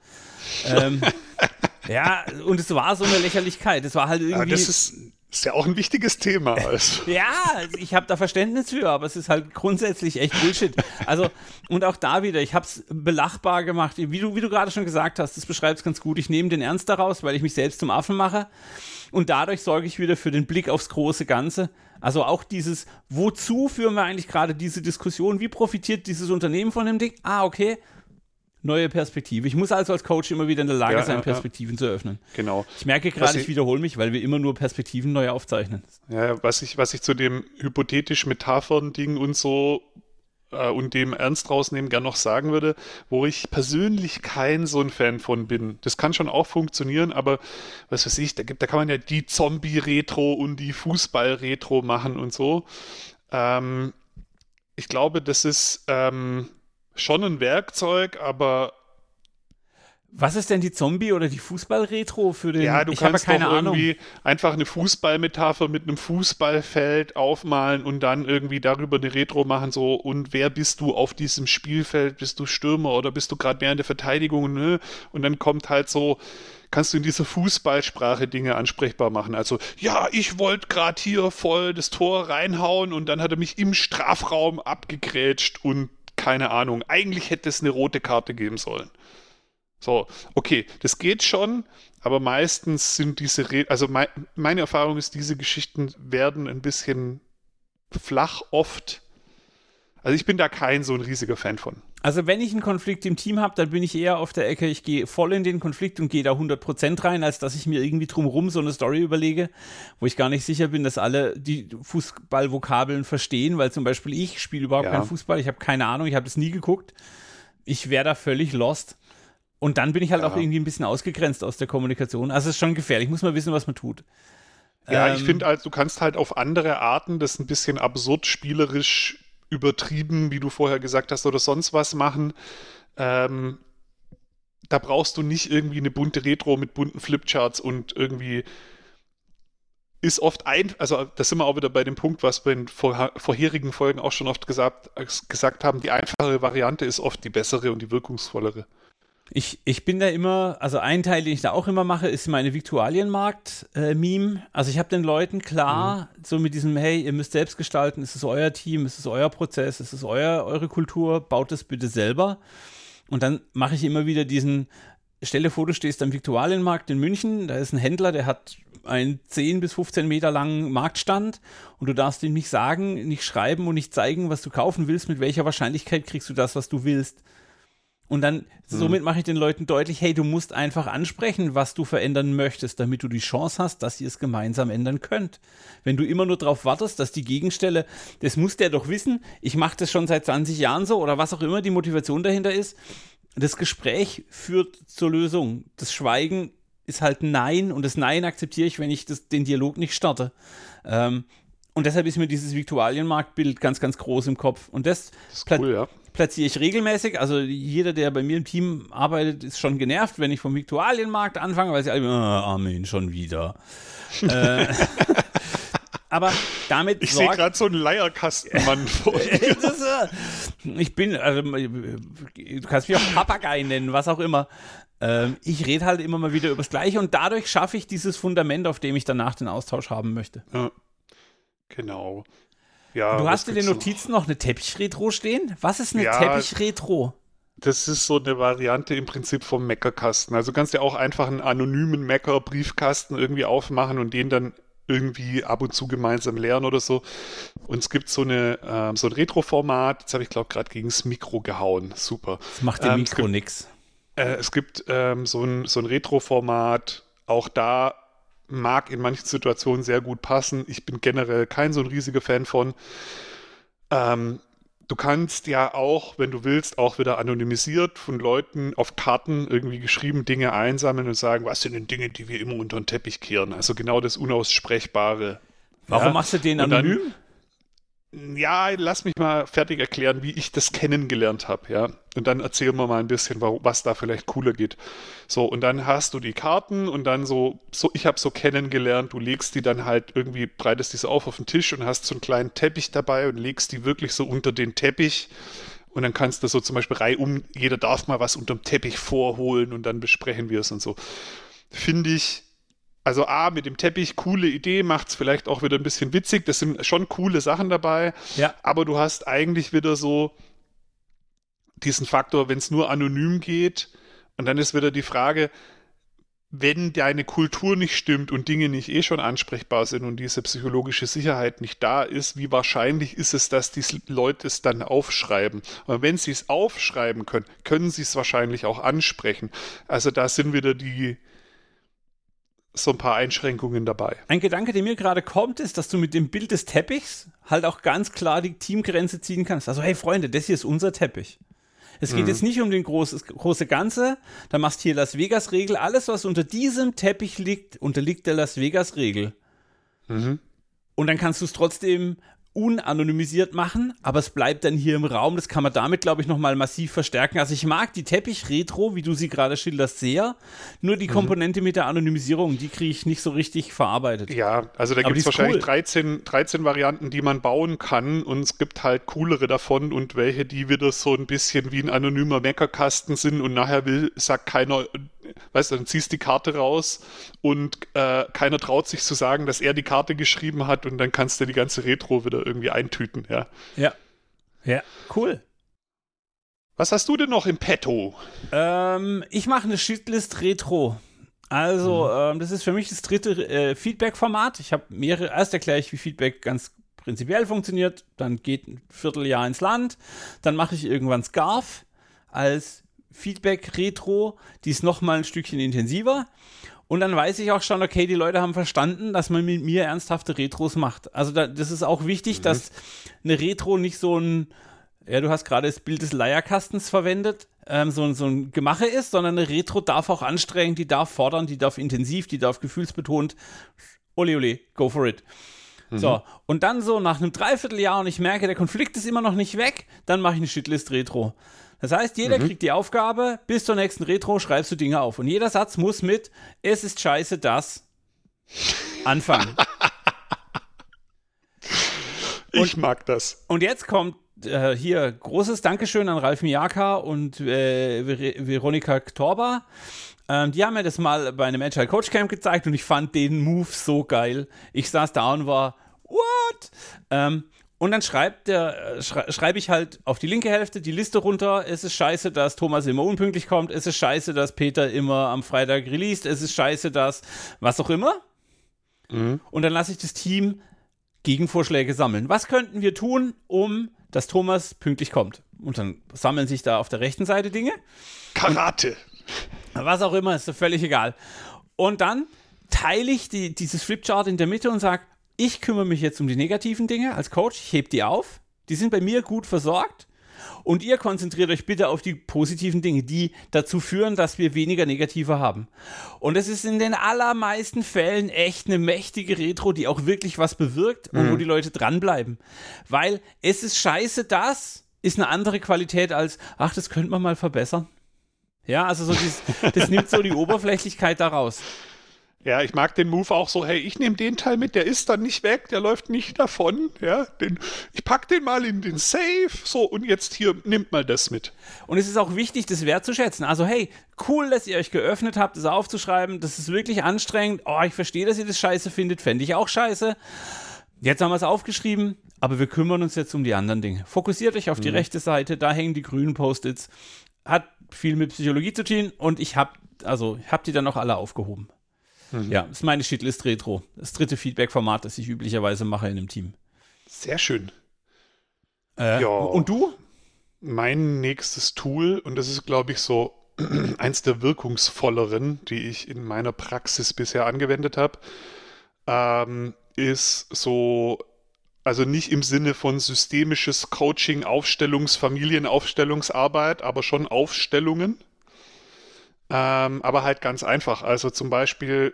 ähm, ja, und es war so eine Lächerlichkeit. Es war halt irgendwie. Aber das ist, ist ja auch ein wichtiges Thema. Also. ja, ich habe da Verständnis für, aber es ist halt grundsätzlich echt Bullshit. Also, und auch da wieder, ich habe es belachbar gemacht. Wie du, wie du gerade schon gesagt hast, das beschreibt es ganz gut. Ich nehme den Ernst daraus, weil ich mich selbst zum Affen mache. Und dadurch sorge ich wieder für den Blick aufs große Ganze. Also auch dieses, wozu führen wir eigentlich gerade diese Diskussion? Wie profitiert dieses Unternehmen von dem Ding? Ah, okay. neue Perspektive. Ich muss also als Coach immer wieder in der Lage Ja, sein, ja, Perspektiven zu öffnen. Genau. Ich merke gerade, ich- ich wiederhole mich, weil wir immer nur Perspektiven neu aufzeichnen. Ja, was ich, was ich zu dem hypothetisch Metaphern-Ding und so äh, und dem Ernst rausnehmen gern noch sagen würde, wo ich persönlich kein so ein Fan von bin. Das kann schon auch funktionieren, aber was weiß ich, da gibt, da kann man ja die Zombie-Retro und die Fußball-Retro machen und so. Ähm, ich glaube, das ist ähm, schon ein Werkzeug, aber Was ist denn die Zombie- oder die Fußball-Retro für den? Ja, du ich kannst keine Ahnung. irgendwie einfach eine Fußballmetapher mit einem Fußballfeld aufmalen und dann irgendwie darüber eine Retro machen, so und wer bist du auf diesem Spielfeld? Bist du Stürmer oder bist du gerade in der Verteidigung? Ne? Und dann kommt halt so, kannst du in dieser Fußballsprache Dinge ansprechbar machen. Also, ja, ich wollte gerade hier voll das Tor reinhauen und dann hat er mich im Strafraum abgegrätscht und keine Ahnung. Eigentlich hätte es eine rote Karte geben sollen. So, okay, das geht schon, aber meistens sind diese, Re also mei meine Erfahrung ist, diese Geschichten werden ein bisschen flach oft. Also ich bin da kein so ein riesiger Fan von. Also wenn ich einen Konflikt im Team habe, dann bin ich eher auf der Ecke, ich gehe voll in den Konflikt und gehe da 100% rein, als dass ich mir irgendwie drumherum so eine Story überlege, wo ich gar nicht sicher bin, dass alle die Fußballvokabeln verstehen, weil zum Beispiel ich spiele überhaupt Ja. keinen Fußball, ich habe keine Ahnung, ich habe das nie geguckt. Ich wäre da völlig lost. Und dann bin ich halt Ja. auch irgendwie ein bisschen ausgegrenzt aus der Kommunikation. Also es ist schon gefährlich, muss man wissen, was man tut. Ja, Ähm, ich finde halt, du kannst halt auf andere Arten das ein bisschen absurd, spielerisch übertrieben, wie du vorher gesagt hast, oder sonst was machen. Ähm, da brauchst du nicht irgendwie eine bunte Retro mit bunten Flipcharts und irgendwie ist oft ein, also da sind wir auch wieder bei dem Punkt, was wir in vor, vorherigen Folgen auch schon oft gesagt, gesagt haben, die einfache Variante ist oft die bessere und die wirkungsvollere. Ich, ich bin da immer, also ein Teil, den ich da auch immer mache, ist meine Viktualienmarkt-Meme. also ich habe den Leuten klar, so mit diesem, hey, ihr müsst selbst gestalten, es ist euer Team, es ist euer Prozess, es ist euer, eure Kultur, baut es bitte selber. Und dann mache ich immer wieder diesen, stelle vor, du stehst am Viktualienmarkt in München, da ist ein Händler, der hat einen 10 bis 15 Meter langen Marktstand und du darfst ihm nicht sagen, nicht schreiben und nicht zeigen, was du kaufen willst, mit welcher Wahrscheinlichkeit kriegst du das, was du willst. Und dann, somit mache ich den Leuten deutlich, hey, du musst einfach ansprechen, was du verändern möchtest, damit du die Chance hast, dass ihr es gemeinsam ändern könnt. Wenn du immer nur darauf wartest, dass die Gegenstelle, das muss der doch wissen, ich mache das schon seit 20 Jahren so oder was auch immer die Motivation dahinter ist, das Gespräch führt zur Lösung. Das Schweigen ist halt Nein und das Nein akzeptiere ich, wenn ich das, den Dialog nicht starte. Ähm, und deshalb ist mir dieses Viktualienmarktbild ganz, ganz groß im Kopf. Und das, Das cool, ja. Platziere ich regelmäßig. Also jeder, der bei mir im Team arbeitet, ist schon genervt, wenn ich vom Viktualienmarkt anfange, weil sie alle, ah, Armin, schon wieder. äh, aber damit Ich sehe gerade so einen Leierkastenmann vor das ist, äh, ich bin, also, du kannst mich auch Papagei nennen, was auch immer. Ähm, ich rede halt immer mal wieder über das Gleiche und dadurch schaffe ich dieses Fundament, auf dem ich danach den Austausch haben möchte. Ja. Genau. Ja, du hast in den gibt's noch? Notizen noch eine Teppich-Retro stehen? Was ist eine Ja. Teppich-Retro? Das ist so eine Variante im Prinzip vom Meckerkasten. Also du kannst ja auch einfach einen anonymen Mecker-Briefkasten irgendwie aufmachen und den dann irgendwie ab und zu gemeinsam lernen oder so. Und es gibt so, eine, ähm, so ein Retro-Format, jetzt habe ich glaube gerade gegen das Mikro gehauen. Super. Das macht dem Ähm, Mikro nix. Äh, es gibt ähm, so ein, so ein Retro-Format, auch da mag in manchen Situationen sehr gut passen. Ich bin generell kein so ein riesiger Fan von. Ähm, du kannst ja auch, wenn du willst, auch wieder anonymisiert von Leuten auf Karten irgendwie geschrieben Dinge einsammeln und sagen, was sind denn Dinge, die wir immer unter den Teppich kehren? Also genau das Unaussprechbare. Warum Ja, machst du den anonym? Ja, lass mich mal fertig erklären, wie ich das kennengelernt habe, ja. Und dann erzählen wir mal ein bisschen, was da vielleicht cooler geht. So, und dann hast du die Karten und dann so, so ich habe so kennengelernt, du legst die dann halt irgendwie, breitest die so auf auf den Tisch und hast so einen kleinen Teppich dabei und legst die wirklich so unter den Teppich. Und dann kannst du so zum Beispiel reihum, jeder darf mal was unterm Teppich vorholen und dann besprechen wir es und so. Finde ich, also A, mit dem Teppich, coole Idee, macht es vielleicht auch wieder ein bisschen witzig. Das sind schon coole Sachen dabei. Ja. Aber du hast eigentlich wieder so diesen Faktor, wenn es nur anonym geht. Und dann ist wieder die Frage, wenn deine Kultur nicht stimmt und Dinge nicht eh schon ansprechbar sind und diese psychologische Sicherheit nicht da ist, wie wahrscheinlich ist es, dass die Leute es dann aufschreiben? Aber wenn sie es aufschreiben können, können sie es wahrscheinlich auch ansprechen. Also da sind wieder die so ein paar Einschränkungen dabei. Ein Gedanke, der mir gerade kommt, ist, dass du mit dem Bild des Teppichs halt auch ganz klar die Teamgrenze ziehen kannst. Also hey Freunde, das hier ist unser Teppich. Es geht mhm. jetzt nicht um den groß, große Ganze. Da machst du hier Las Vegas-Regel. Alles, was unter diesem Teppich liegt, unterliegt der Las Vegas-Regel. Mhm. Und dann kannst du es trotzdem unanonymisiert machen, aber es bleibt dann hier im Raum. Das kann man damit, glaube ich, nochmal massiv verstärken. Also ich mag die Teppich-Retro, wie du sie gerade schilderst, sehr. Nur die mhm. Komponente mit der Anonymisierung, die kriege ich nicht so richtig verarbeitet. Ja, also da gibt es wahrscheinlich cool. 13, 13 Varianten, die man bauen kann und es gibt halt coolere davon und welche, die wieder so ein bisschen wie ein anonymer Meckerkasten sind und nachher will, sagt keiner, weißt du, dann ziehst die Karte raus und äh, keiner traut sich zu sagen, dass er die Karte geschrieben hat und dann kannst du die ganze Retro wieder irgendwie eintüten, ja. Ja. Ja, cool. Was hast du denn noch im Petto? Ähm, ich mache eine Shitlist Retro. Also, mhm. ähm, das ist für mich das dritte äh, Feedback-Format. Ich habe mehrere, erst erkläre ich, wie Feedback ganz prinzipiell funktioniert, dann geht ein Vierteljahr ins Land, dann mache ich irgendwann Scarf als Feedback-Retro, die ist nochmal ein Stückchen intensiver. Und dann weiß ich auch schon, okay, die Leute haben verstanden, dass man mit mir ernsthafte Retros macht. Also da, das ist auch wichtig, mhm. dass eine Retro nicht so ein, ja, du hast gerade das Bild des Leierkastens verwendet, ähm, so, so ein Gemache ist, sondern eine Retro darf auch anstrengen, die darf fordern, die darf intensiv, die darf gefühlsbetont. Ole, ole, go for it. Mhm. So, und dann so nach einem Dreivierteljahr und ich merke, der Konflikt ist immer noch nicht weg, dann mache ich eine Shitlist-Retro. Das heißt, jeder mhm. kriegt die Aufgabe, bis zur nächsten Retro schreibst du Dinge auf. Und jeder Satz muss mit Es ist scheiße, das anfangen. ich und, mag das. Und jetzt kommt äh, hier großes Dankeschön an Ralf Miyaka und äh, Ver Veronika Torba. Ähm, die haben mir das mal bei einem Agile Coach Camp gezeigt und ich fand den Move so geil. Ich saß da und war, what? Ähm, und dann schreibt der, äh, schrei, schreibe ich halt auf die linke Hälfte die Liste runter. Es ist scheiße, dass Thomas immer unpünktlich kommt. Es ist scheiße, dass Peter immer am Freitag released. Es ist scheiße, dass was auch immer. Mhm. Und dann lasse ich das Team Gegenvorschläge sammeln. Was könnten wir tun, um dass Thomas pünktlich kommt? Und dann sammeln sich da auf der rechten Seite Dinge. Karate. Und was auch immer, ist völlig egal. Und dann teile ich die, dieses Flipchart in der Mitte und sage, ich kümmere mich jetzt um die negativen Dinge als Coach, ich hebe die auf, die sind bei mir gut versorgt und ihr konzentriert euch bitte auf die positiven Dinge, die dazu führen, dass wir weniger negative haben. Und es ist in den allermeisten Fällen echt eine mächtige Retro, die auch wirklich was bewirkt und mhm. wo die Leute dranbleiben. Weil es ist scheiße, das ist eine andere Qualität als, ach, das könnte man mal verbessern. Ja, also so dieses, das nimmt so die Oberflächlichkeit daraus. Ja, ich mag den Move auch so, hey, ich nehme den Teil mit, der ist dann nicht weg, der läuft nicht davon, ja, den, ich pack den mal in den Safe, so, und jetzt hier, nimmt mal das mit. Und es ist auch wichtig, das wertzuschätzen. Also, hey, cool, dass ihr euch geöffnet habt, das aufzuschreiben, das ist wirklich anstrengend, oh, ich verstehe, dass ihr das scheiße findet, fände ich auch scheiße. Jetzt haben wir es aufgeschrieben, aber wir kümmern uns jetzt um die anderen Dinge. Fokussiert euch auf die mhm. rechte Seite, da hängen die grünen Post-its, hat viel mit Psychologie zu tun und ich habe also, ich habe die dann auch alle aufgehoben. Mhm. Ja, ist meine Shitlist Retro. Das dritte Feedback-Format, das ich üblicherweise mache in einem Team. Sehr schön. Äh, ja. Und du? Mein nächstes Tool, und das ist, glaube ich, so eins der wirkungsvolleren, die ich in meiner Praxis bisher angewendet habe, ähm, ist so, also nicht im Sinne von systemisches Coaching, Aufstellungs-, Familienaufstellungsarbeit, aber schon Aufstellungen. Ähm, aber halt ganz einfach. Also zum Beispiel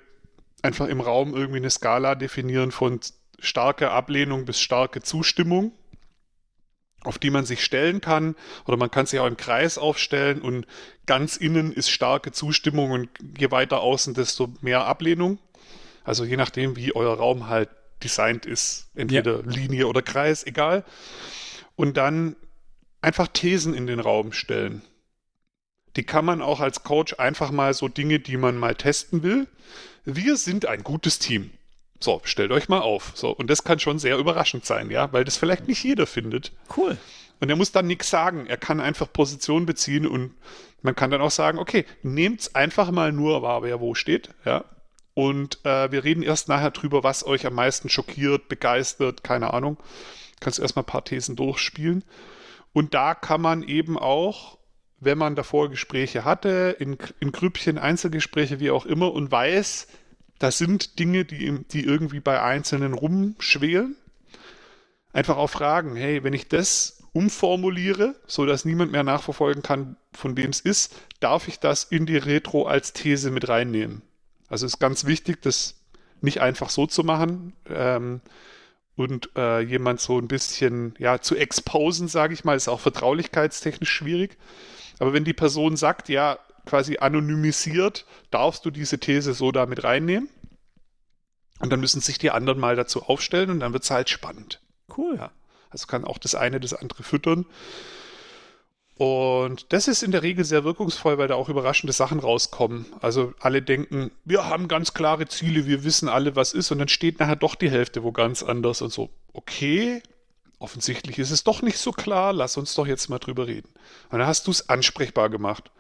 einfach im Raum irgendwie eine Skala definieren von starke Ablehnung bis starke Zustimmung, auf die man sich stellen kann. Oder man kann sich auch im Kreis aufstellen und ganz innen ist starke Zustimmung und je weiter außen, desto mehr Ablehnung. Also je nachdem, wie euer Raum halt designt ist, entweder ja. Linie oder Kreis, egal. Und dann einfach Thesen in den Raum stellen die kann man auch als Coach einfach mal so Dinge, die man mal testen will. Wir sind ein gutes Team. So, stellt euch mal auf. So, und das kann schon sehr überraschend sein, ja, weil das vielleicht nicht jeder findet. Cool. Und er muss dann nichts sagen. Er kann einfach Position beziehen und man kann dann auch sagen, okay, nehmt's einfach mal nur wahr, wer wo steht, ja. Und äh, wir reden erst nachher drüber, was euch am meisten schockiert, begeistert, keine Ahnung. Kannst erstmal ein paar Thesen durchspielen. Und da kann man eben auch, wenn man davor Gespräche hatte, in, in Grüppchen, Einzelgespräche, wie auch immer, und weiß, das sind Dinge, die, die irgendwie bei Einzelnen rumschwelen, einfach auch fragen, hey, wenn ich das umformuliere, so dass niemand mehr nachverfolgen kann, von wem es ist, darf ich das in die Retro als These mit reinnehmen. Also ist ganz wichtig, das nicht einfach so zu machen ähm, und äh, jemand so ein bisschen ja zu exposen, sage ich mal, ist auch vertraulichkeitstechnisch schwierig. Aber wenn die Person sagt, ja, quasi anonymisiert, darfst du diese These so damit reinnehmen. Und dann müssen sich die anderen mal dazu aufstellen und dann wird es halt spannend. Cool. Ja. Also kann auch das eine das andere füttern. Und das ist in der Regel sehr wirkungsvoll, weil da auch überraschende Sachen rauskommen. Also alle denken, wir haben ganz klare Ziele, wir wissen alle, was ist, und dann steht nachher doch die Hälfte wo ganz anders und so. Okay, offensichtlich ist es doch nicht so klar, lass uns doch jetzt mal drüber reden. Und dann hast du es ansprechbar gemacht.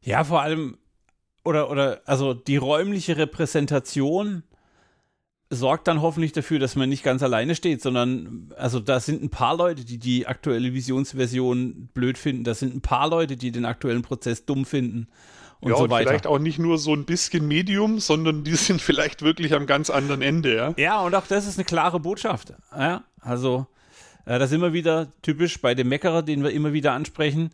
Ja, vor allem, oder, oder, also die räumliche Repräsentation sorgt dann hoffentlich dafür, dass man nicht ganz alleine steht, sondern also da sind ein paar Leute, die die aktuelle Visionsversion blöd finden, da sind ein paar Leute, die den aktuellen Prozess dumm finden und ja, so weiter. Vielleicht auch nicht nur so ein bisschen Medium, sondern die sind vielleicht wirklich am ganz anderen Ende, ja. Ja, und auch das ist eine klare Botschaft. Ja, also äh, das ist immer wieder typisch bei dem Meckerer, den wir immer wieder ansprechen.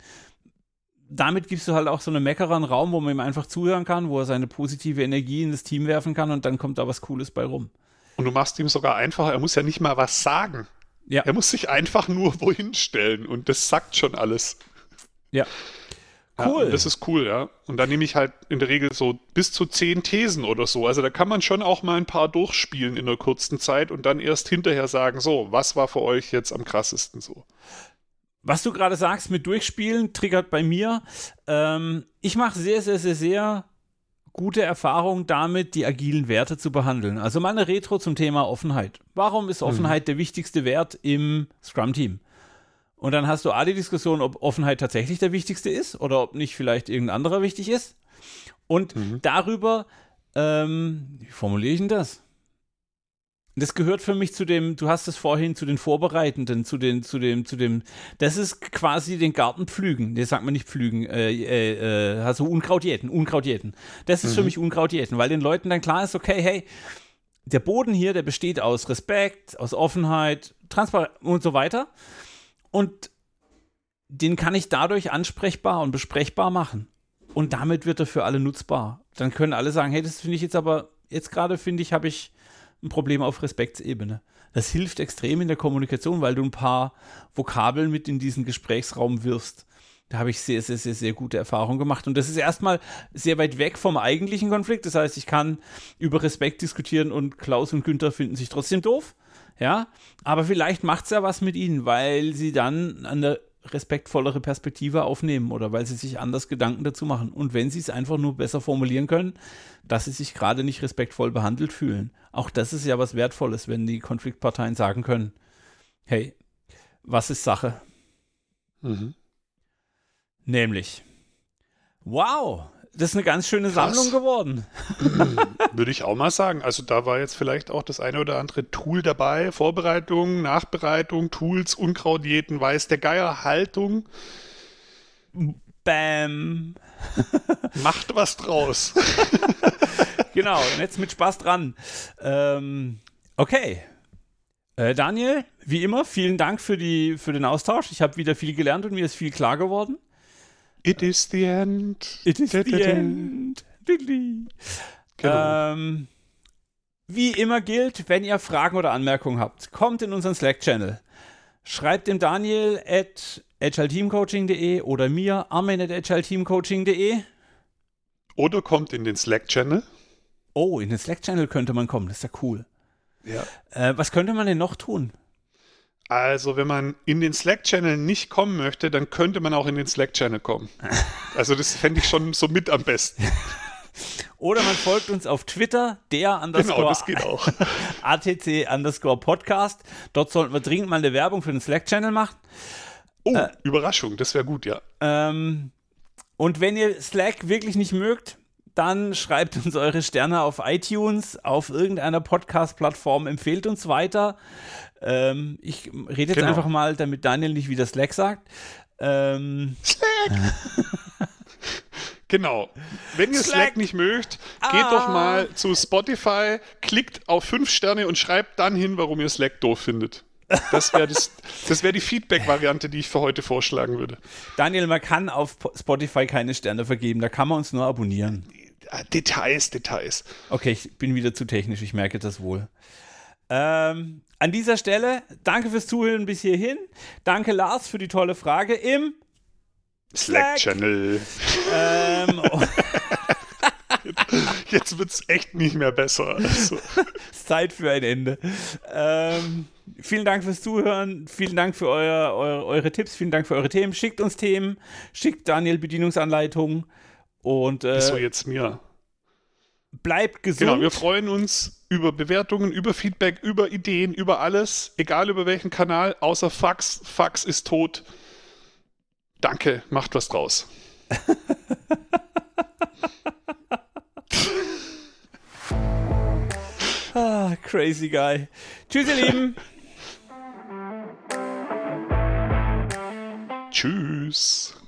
Damit gibst du halt auch so einem Meckerer einen Raum, wo man ihm einfach zuhören kann, wo er seine positive Energie in das Team werfen kann und dann kommt da was Cooles bei rum. Und du machst ihm sogar einfacher, er muss ja nicht mal was sagen. Ja. Er muss sich einfach nur wohin stellen und das sagt schon alles. Ja. Cool. Ja, das ist cool, ja. Und dann nehme ich halt in der Regel so bis zu zehn Thesen oder so. Also da kann man schon auch mal ein paar durchspielen in einer kurzen Zeit und dann erst hinterher sagen, so, was war für euch jetzt am krassesten so? Was du gerade sagst mit Durchspielen, triggert bei mir. Ähm, ich mache sehr, sehr, sehr, sehr gute Erfahrung damit, die agilen Werte zu behandeln. Also meine Retro zum Thema Offenheit. Warum ist Offenheit mhm. der wichtigste Wert im Scrum-Team? Und dann hast du A die Diskussion, ob Offenheit tatsächlich der wichtigste ist oder ob nicht vielleicht irgendein anderer wichtig ist. Und mhm. darüber, ähm, wie formuliere ich denn das? Das gehört für mich zu dem, du hast es vorhin zu den Vorbereitenden, zu den, zu dem, zu dem, das ist quasi den Garten pflügen. Das sagt man nicht pflügen, äh, äh, äh, also Unkrautjäten, Unkrautjäten. Das ist mhm. für mich Unkrautjäten, weil den Leuten dann klar ist, okay, hey, der Boden hier, der besteht aus Respekt, aus Offenheit, Transparenz und so weiter. Und den kann ich dadurch ansprechbar und besprechbar machen. Und damit wird er für alle nutzbar. Dann können alle sagen, hey, das finde ich jetzt aber, jetzt gerade finde ich, habe ich ein Problem auf Respektsebene. Das hilft extrem in der Kommunikation, weil du ein paar Vokabeln mit in diesen Gesprächsraum wirfst. Da habe ich sehr, sehr, sehr, sehr gute Erfahrungen gemacht. Und das ist erstmal sehr weit weg vom eigentlichen Konflikt. Das heißt, ich kann über Respekt diskutieren und Klaus und Günther finden sich trotzdem doof. Ja, aber vielleicht macht es ja was mit ihnen, weil sie dann an der respektvollere Perspektive aufnehmen oder weil sie sich anders Gedanken dazu machen. Und wenn sie es einfach nur besser formulieren können, dass sie sich gerade nicht respektvoll behandelt fühlen. Auch das ist ja was Wertvolles, wenn die Konfliktparteien sagen können, hey, was ist Sache? Mhm. Nämlich, wow, das ist eine ganz schöne Krass. Sammlung geworden. Würde ich auch mal sagen. Also da war jetzt vielleicht auch das eine oder andere Tool dabei. Vorbereitung, Nachbereitung, Tools, Unkrautjäten, Weiß der Geier, Haltung. Bam. Macht was draus. genau, und jetzt mit Spaß dran. Ähm, okay. Äh, Daniel, wie immer, vielen Dank für, die, für den Austausch. Ich habe wieder viel gelernt und mir ist viel klar geworden. It is the end. It is the end. Genau. Ähm, wie immer gilt, wenn ihr Fragen oder Anmerkungen habt, kommt in unseren Slack-Channel. Schreibt dem Daniel at agileteamcoaching.de oder mir armin at agileteamcoaching.de. Oder kommt in den Slack-Channel. Oh, in den Slack-Channel könnte man kommen, das ist ja cool. Ja. Äh, was könnte man denn noch tun? Also, wenn man in den Slack-Channel nicht kommen möchte, dann könnte man auch in den Slack-Channel kommen. Also, das fände ich schon so mit am besten. Oder man folgt uns auf Twitter, der underscore, genau, das geht auch. ATC underscore Podcast. Dort sollten wir dringend mal eine Werbung für den Slack-Channel machen. Oh, äh, Überraschung, das wäre gut, ja. Ähm, Und wenn ihr Slack wirklich nicht mögt, dann schreibt uns eure Sterne auf iTunes, auf irgendeiner Podcast-Plattform, empfehlt uns weiter. Ähm, ich rede jetzt genau. einfach mal, damit Daniel nicht wieder Slack sagt. Ähm, Slack! Genau. Wenn ihr Slack, Slack nicht mögt, ah. geht doch mal zu Spotify, klickt auf fünf Sterne und schreibt dann hin, warum ihr Slack doof findet. Das wäre das, das wär die Feedback-Variante, die ich für heute vorschlagen würde. Daniel, man kann auf Spotify keine Sterne vergeben, da kann man uns nur abonnieren. Details, Details. Okay, ich bin wieder zu technisch, ich merke das wohl. Ähm, an dieser Stelle, danke fürs Zuhören bis hierhin. Danke, Lars, für die tolle Frage im Slack-Channel. Ähm, oh. Jetzt wird es echt nicht mehr besser. Also. Zeit für ein Ende. Ähm, vielen Dank fürs Zuhören. Vielen Dank für euer, eure, eure Tipps. Vielen Dank für eure Themen. Schickt uns Themen. Schickt Daniel Bedienungsanleitungen. Und, äh, so jetzt mir. Bleibt gesund. Genau, wir freuen uns über Bewertungen, über Feedback, über Ideen, über alles. Egal über welchen Kanal, außer Fax. Fax ist tot. Danke, macht was draus. ah, crazy guy. Tschüss, ihr Lieben. Tschüss.